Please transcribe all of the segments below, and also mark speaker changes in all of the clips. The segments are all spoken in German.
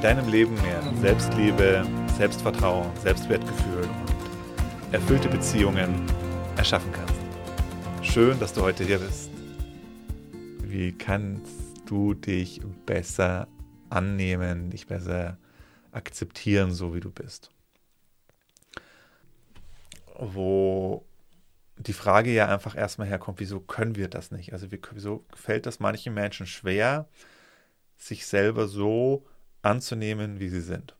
Speaker 1: deinem Leben mehr Selbstliebe, Selbstvertrauen, Selbstwertgefühl und erfüllte Beziehungen erschaffen kannst. Schön, dass du heute hier bist. Wie kannst du dich besser annehmen, dich besser akzeptieren, so wie du bist? Wo die Frage ja einfach erstmal herkommt, wieso können wir das nicht? Also wieso fällt das manchen Menschen schwer, sich selber so anzunehmen, wie sie sind.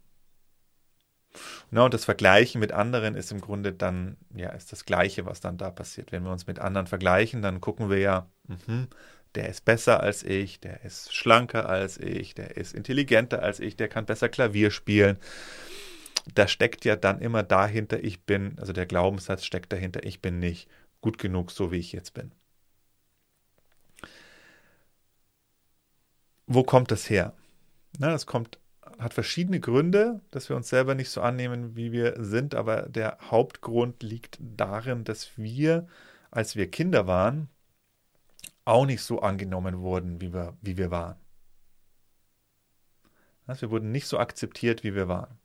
Speaker 1: Na, und das Vergleichen mit anderen ist im Grunde dann, ja, ist das Gleiche, was dann da passiert. Wenn wir uns mit anderen vergleichen, dann gucken wir ja, mh, der ist besser als ich, der ist schlanker als ich, der ist intelligenter als ich, der kann besser Klavier spielen. Da steckt ja dann immer dahinter, ich bin, also der Glaubenssatz steckt dahinter, ich bin nicht gut genug, so wie ich jetzt bin. Wo kommt das her? Na, das kommt, hat verschiedene Gründe, dass wir uns selber nicht so annehmen, wie wir sind, aber der Hauptgrund liegt darin, dass wir, als wir Kinder waren, auch nicht so angenommen wurden, wie wir, wie wir waren. Also wir wurden nicht so akzeptiert, wie wir waren.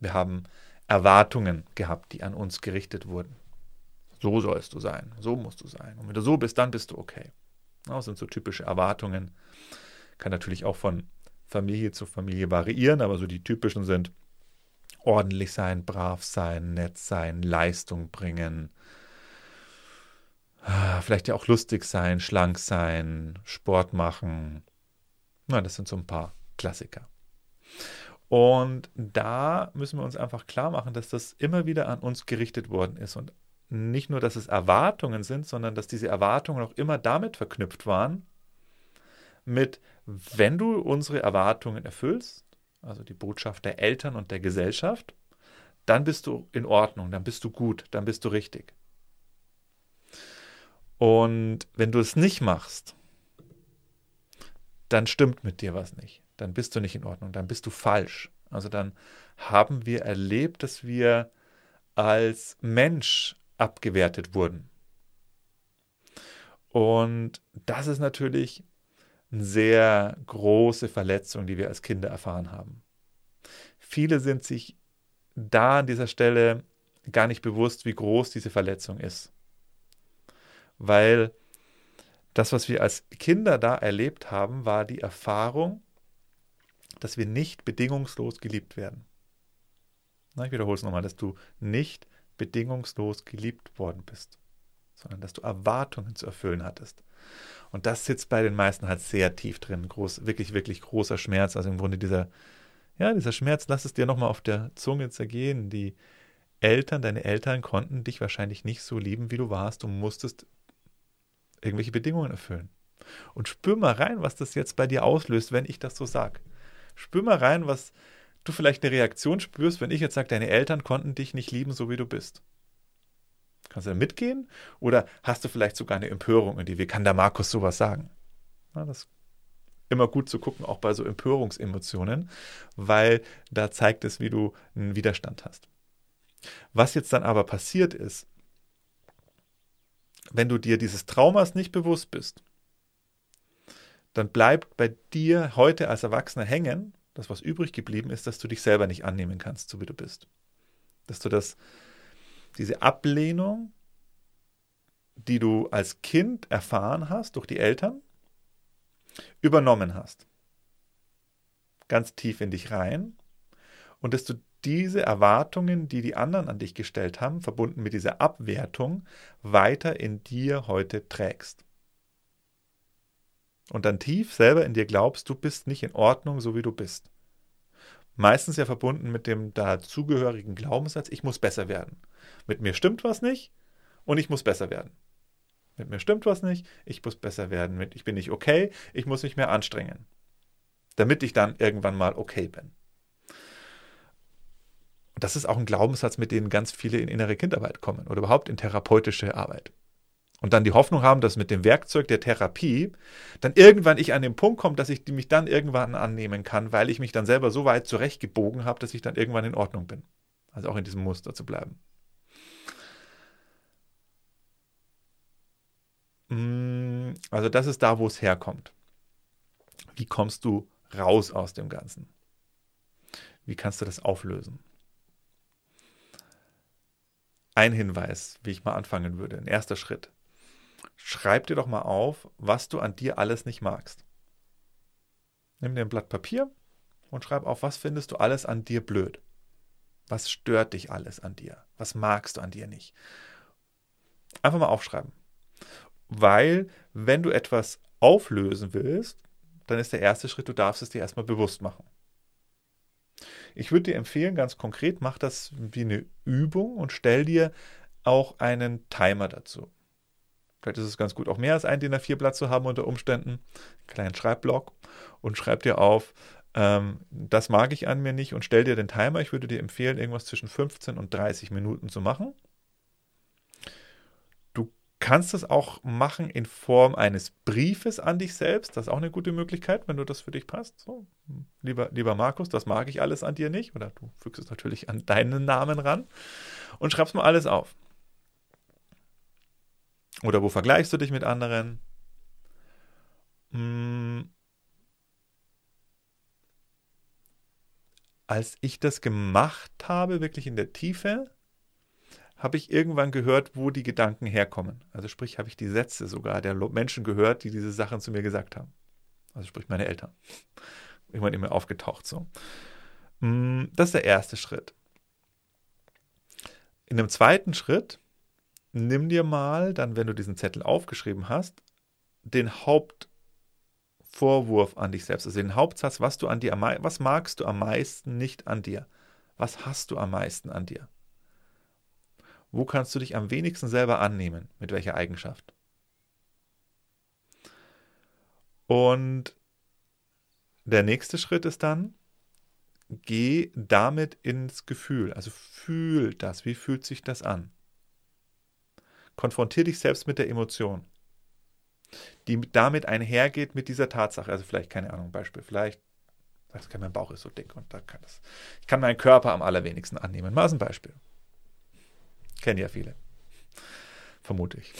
Speaker 1: Wir haben Erwartungen gehabt, die an uns gerichtet wurden. So sollst du sein, so musst du sein. Und wenn du so bist, dann bist du okay. Das sind so typische Erwartungen. Kann natürlich auch von Familie zu Familie variieren, aber so die typischen sind ordentlich sein, brav sein, nett sein, Leistung bringen, ah, vielleicht ja auch lustig sein, schlank sein, Sport machen. Na, das sind so ein paar Klassiker. Und da müssen wir uns einfach klar machen, dass das immer wieder an uns gerichtet worden ist. Und nicht nur, dass es Erwartungen sind, sondern dass diese Erwartungen auch immer damit verknüpft waren, mit, wenn du unsere Erwartungen erfüllst, also die Botschaft der Eltern und der Gesellschaft, dann bist du in Ordnung, dann bist du gut, dann bist du richtig. Und wenn du es nicht machst, dann stimmt mit dir was nicht. Dann bist du nicht in Ordnung, dann bist du falsch. Also dann haben wir erlebt, dass wir als Mensch abgewertet wurden. Und das ist natürlich eine sehr große Verletzung, die wir als Kinder erfahren haben. Viele sind sich da an dieser Stelle gar nicht bewusst, wie groß diese Verletzung ist. Weil das, was wir als Kinder da erlebt haben, war die Erfahrung, dass wir nicht bedingungslos geliebt werden. Na, ich wiederhole es nochmal, dass du nicht bedingungslos geliebt worden bist, sondern dass du Erwartungen zu erfüllen hattest. Und das sitzt bei den meisten halt sehr tief drin. Groß, wirklich, wirklich großer Schmerz. Also im Grunde dieser, ja, dieser Schmerz, lass es dir nochmal auf der Zunge zergehen. Die Eltern, deine Eltern konnten dich wahrscheinlich nicht so lieben, wie du warst. Du musstest irgendwelche Bedingungen erfüllen. Und spür mal rein, was das jetzt bei dir auslöst, wenn ich das so sage. Spür mal rein, was du vielleicht eine Reaktion spürst, wenn ich jetzt sage, deine Eltern konnten dich nicht lieben, so wie du bist. Kannst du da mitgehen? Oder hast du vielleicht sogar eine Empörung in dir? Wie kann der Markus sowas sagen? Na, das ist immer gut zu gucken, auch bei so Empörungsemotionen, weil da zeigt es, wie du einen Widerstand hast. Was jetzt dann aber passiert ist, wenn du dir dieses Traumas nicht bewusst bist, dann bleibt bei dir heute als Erwachsener hängen, das was übrig geblieben ist, dass du dich selber nicht annehmen kannst, so wie du bist. Dass du das diese Ablehnung, die du als Kind erfahren hast durch die Eltern, übernommen hast. Ganz tief in dich rein. Und dass du diese Erwartungen, die die anderen an dich gestellt haben, verbunden mit dieser Abwertung, weiter in dir heute trägst. Und dann tief selber in dir glaubst, du bist nicht in Ordnung, so wie du bist. Meistens ja verbunden mit dem dazugehörigen Glaubenssatz, ich muss besser werden. Mit mir stimmt was nicht und ich muss besser werden. Mit mir stimmt was nicht, ich muss besser werden. Ich bin nicht okay, ich muss mich mehr anstrengen. Damit ich dann irgendwann mal okay bin. das ist auch ein Glaubenssatz, mit dem ganz viele in innere Kindarbeit kommen oder überhaupt in therapeutische Arbeit. Und dann die Hoffnung haben, dass mit dem Werkzeug der Therapie dann irgendwann ich an den Punkt komme, dass ich mich dann irgendwann annehmen kann, weil ich mich dann selber so weit zurechtgebogen habe, dass ich dann irgendwann in Ordnung bin. Also auch in diesem Muster zu bleiben. Mm, also das ist da, wo es herkommt. Wie kommst du raus aus dem Ganzen? Wie kannst du das auflösen? Ein Hinweis, wie ich mal anfangen würde, ein erster Schritt. Schreib dir doch mal auf, was du an dir alles nicht magst. Nimm dir ein Blatt Papier und schreib auf, was findest du alles an dir blöd. Was stört dich alles an dir? Was magst du an dir nicht? Einfach mal aufschreiben. Weil, wenn du etwas auflösen willst, dann ist der erste Schritt, du darfst es dir erstmal bewusst machen. Ich würde dir empfehlen, ganz konkret, mach das wie eine Übung und stell dir auch einen Timer dazu. Vielleicht ist es ganz gut, auch mehr als ein DIN A4-Blatt zu haben unter Umständen. Einen kleinen Schreibblock und schreib dir auf, ähm, das mag ich an mir nicht und stell dir den Timer. Ich würde dir empfehlen, irgendwas zwischen 15 und 30 Minuten zu machen. Du kannst es auch machen in Form eines Briefes an dich selbst. Das ist auch eine gute Möglichkeit, wenn du das für dich passt. So, lieber, lieber Markus, das mag ich alles an dir nicht. Oder du fügst es natürlich an deinen Namen ran und schreibst mal alles auf. Oder wo vergleichst du dich mit anderen? Hm. Als ich das gemacht habe, wirklich in der Tiefe, habe ich irgendwann gehört, wo die Gedanken herkommen. Also sprich, habe ich die Sätze sogar der Menschen gehört, die diese Sachen zu mir gesagt haben. Also sprich, meine Eltern. Irgendwann immer aufgetaucht so. Hm, das ist der erste Schritt. In dem zweiten Schritt nimm dir mal, dann, wenn du diesen Zettel aufgeschrieben hast, den Hauptvorwurf an dich selbst, also den Hauptsatz, was du an dir, was magst du am meisten nicht an dir? Was hast du am meisten an dir? Wo kannst du dich am wenigsten selber annehmen? Mit welcher Eigenschaft? Und der nächste Schritt ist dann, geh damit ins Gefühl. Also fühl das. Wie fühlt sich das an? Konfrontier dich selbst mit der Emotion, die damit einhergeht mit dieser Tatsache. Also vielleicht, keine Ahnung, Beispiel, vielleicht, das kann, mein Bauch ist so dick und da kann das, ich kann meinen Körper am allerwenigsten annehmen. Mal ein Beispiel. Kennen ja viele. Vermute ich.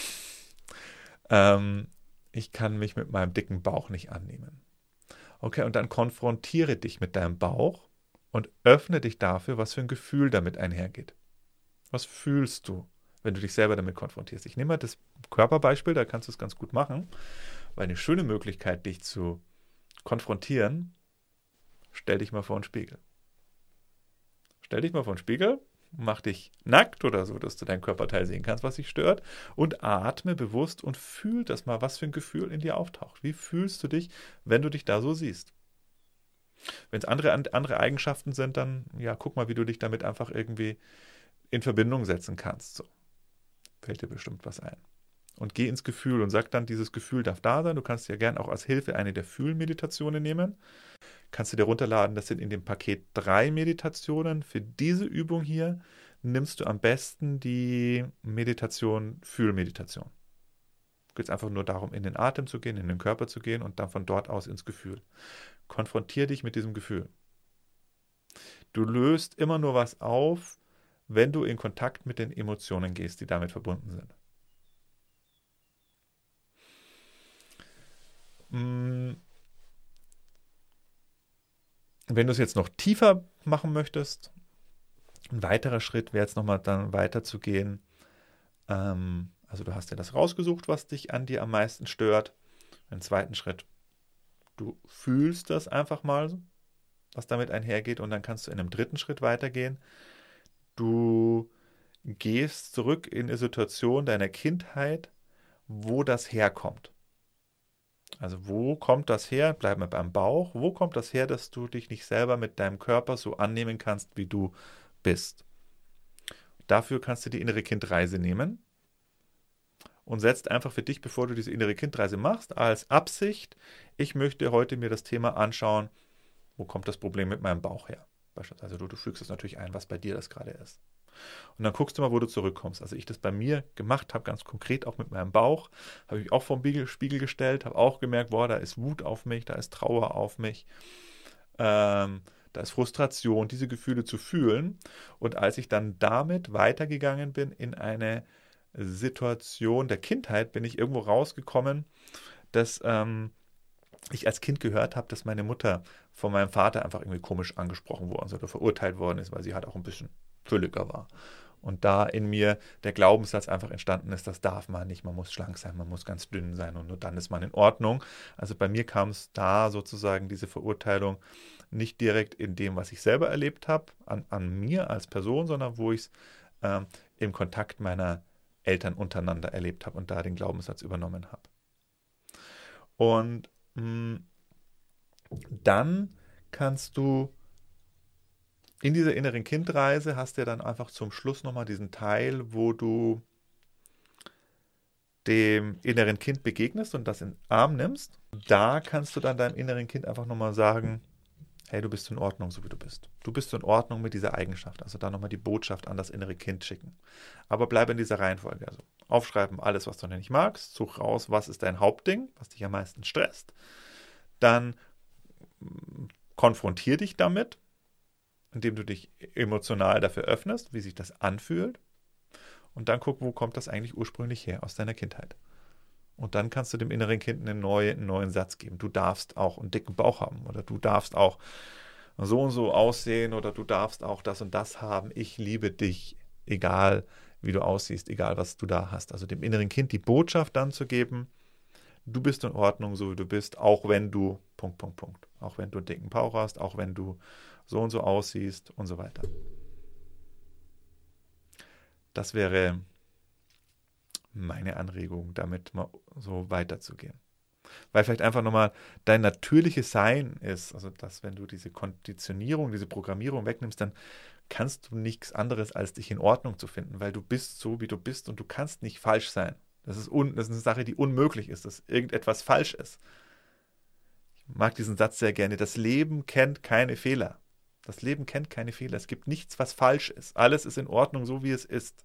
Speaker 1: Ähm, ich kann mich mit meinem dicken Bauch nicht annehmen. Okay, und dann konfrontiere dich mit deinem Bauch und öffne dich dafür, was für ein Gefühl damit einhergeht. Was fühlst du? Wenn du dich selber damit konfrontierst. Ich nehme mal das Körperbeispiel, da kannst du es ganz gut machen, weil eine schöne Möglichkeit, dich zu konfrontieren, stell dich mal vor einen Spiegel. Stell dich mal vor einen Spiegel, mach dich nackt oder so, dass du dein Körperteil sehen kannst, was dich stört und atme bewusst und fühl das mal, was für ein Gefühl in dir auftaucht. Wie fühlst du dich, wenn du dich da so siehst? Wenn es andere, andere Eigenschaften sind, dann ja, guck mal, wie du dich damit einfach irgendwie in Verbindung setzen kannst. So fällt dir bestimmt was ein. Und geh ins Gefühl und sag dann, dieses Gefühl darf da sein. Du kannst ja gern auch als Hilfe eine der Fühlmeditationen nehmen. Kannst du dir runterladen, das sind in dem Paket drei Meditationen. Für diese Übung hier nimmst du am besten die Meditation, Fühlmeditation. Geht es einfach nur darum, in den Atem zu gehen, in den Körper zu gehen und dann von dort aus ins Gefühl. Konfrontier dich mit diesem Gefühl. Du löst immer nur was auf, wenn du in Kontakt mit den Emotionen gehst, die damit verbunden sind. Mm. Wenn du es jetzt noch tiefer machen möchtest, ein weiterer Schritt wäre jetzt nochmal dann weiterzugehen. Ähm, also du hast ja das rausgesucht, was dich an dir am meisten stört. Ein zweiten Schritt, du fühlst das einfach mal, was damit einhergeht, und dann kannst du in einem dritten Schritt weitergehen du gehst zurück in eine Situation deiner Kindheit, wo das herkommt. Also wo kommt das her? Bleiben wir beim Bauch. Wo kommt das her, dass du dich nicht selber mit deinem Körper so annehmen kannst, wie du bist? Dafür kannst du die innere Kindreise nehmen und setzt einfach für dich, bevor du diese innere Kindreise machst, als Absicht, ich möchte heute mir das Thema anschauen, wo kommt das Problem mit meinem Bauch her? Beispielsweise du, du fügst es natürlich ein, was bei dir das gerade ist. Und dann guckst du mal, wo du zurückkommst. Also ich das bei mir gemacht habe, ganz konkret auch mit meinem Bauch, habe ich auch vor den Spiegel gestellt, habe auch gemerkt, boah, da ist Wut auf mich, da ist Trauer auf mich, ähm, da ist Frustration, diese Gefühle zu fühlen. Und als ich dann damit weitergegangen bin in eine Situation der Kindheit, bin ich irgendwo rausgekommen, dass ähm, ich als Kind gehört habe, dass meine Mutter von meinem Vater einfach irgendwie komisch angesprochen worden ist oder verurteilt worden ist, weil sie halt auch ein bisschen fülliger war. Und da in mir der Glaubenssatz einfach entstanden ist, das darf man nicht, man muss schlank sein, man muss ganz dünn sein und nur dann ist man in Ordnung. Also bei mir kam es da sozusagen diese Verurteilung nicht direkt in dem, was ich selber erlebt habe, an, an mir als Person, sondern wo ich es ähm, im Kontakt meiner Eltern untereinander erlebt habe und da den Glaubenssatz übernommen habe. Und dann kannst du in dieser inneren Kindreise hast du ja dann einfach zum Schluss nochmal diesen Teil, wo du dem inneren Kind begegnest und das in den Arm nimmst. Da kannst du dann deinem inneren Kind einfach nochmal sagen, hey, du bist in Ordnung, so wie du bist. Du bist in Ordnung mit dieser Eigenschaft. Also da nochmal die Botschaft an das innere Kind schicken. Aber bleib in dieser Reihenfolge. Also aufschreiben, alles, was du nicht magst. Such raus, was ist dein Hauptding, was dich am meisten stresst. Dann mm, konfrontier dich damit indem du dich emotional dafür öffnest, wie sich das anfühlt. Und dann guck, wo kommt das eigentlich ursprünglich her aus deiner Kindheit. Und dann kannst du dem inneren Kind einen neuen, einen neuen Satz geben. Du darfst auch einen dicken Bauch haben oder du darfst auch so und so aussehen oder du darfst auch das und das haben. Ich liebe dich, egal wie du aussiehst, egal was du da hast. Also dem inneren Kind die Botschaft dann zu geben, du bist in Ordnung, so wie du bist, auch wenn du Punkt, Punkt, Punkt. Auch wenn du einen dicken Bauch hast, auch wenn du so und so aussiehst und so weiter. Das wäre meine Anregung, damit mal so weiterzugehen. Weil vielleicht einfach nochmal dein natürliches Sein ist, also dass wenn du diese Konditionierung, diese Programmierung wegnimmst, dann kannst du nichts anderes als dich in Ordnung zu finden, weil du bist so, wie du bist und du kannst nicht falsch sein. Das ist, un, das ist eine Sache, die unmöglich ist, dass irgendetwas falsch ist. Ich mag diesen Satz sehr gerne. Das Leben kennt keine Fehler. Das Leben kennt keine Fehler. Es gibt nichts, was falsch ist. Alles ist in Ordnung, so wie es ist.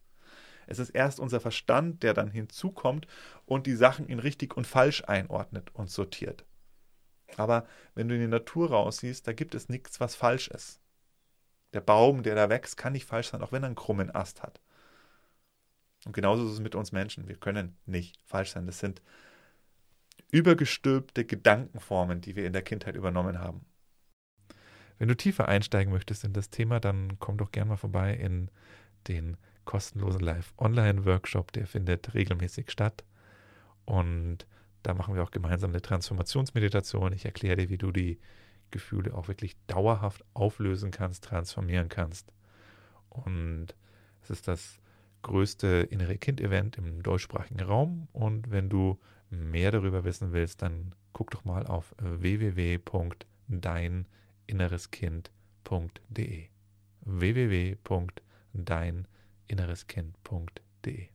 Speaker 1: Es ist erst unser Verstand, der dann hinzukommt und die Sachen in richtig und falsch einordnet und sortiert. Aber wenn du in die Natur raussiehst, da gibt es nichts, was falsch ist. Der Baum, der da wächst, kann nicht falsch sein, auch wenn er einen krummen Ast hat. Und genauso ist es mit uns Menschen. Wir können nicht falsch sein. Das sind übergestülpte Gedankenformen, die wir in der Kindheit übernommen haben. Wenn du tiefer einsteigen möchtest in das Thema, dann komm doch gerne mal vorbei in den kostenlosen Live-Online-Workshop. Der findet regelmäßig statt. Und da machen wir auch gemeinsam eine Transformationsmeditation. Ich erkläre dir, wie du die Gefühle auch wirklich dauerhaft auflösen kannst, transformieren kannst. Und es ist das größte innere Kind-Event im deutschsprachigen Raum. Und wenn du mehr darüber wissen willst, dann guck doch mal auf www.dein.de innereskind.de www.deininnereskind.de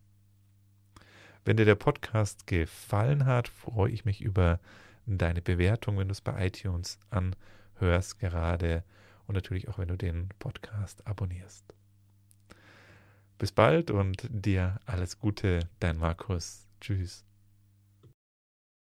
Speaker 1: Wenn dir der Podcast gefallen hat, freue ich mich über deine Bewertung, wenn du es bei iTunes anhörst gerade und natürlich auch, wenn du den Podcast abonnierst. Bis bald und dir alles Gute, dein Markus. Tschüss.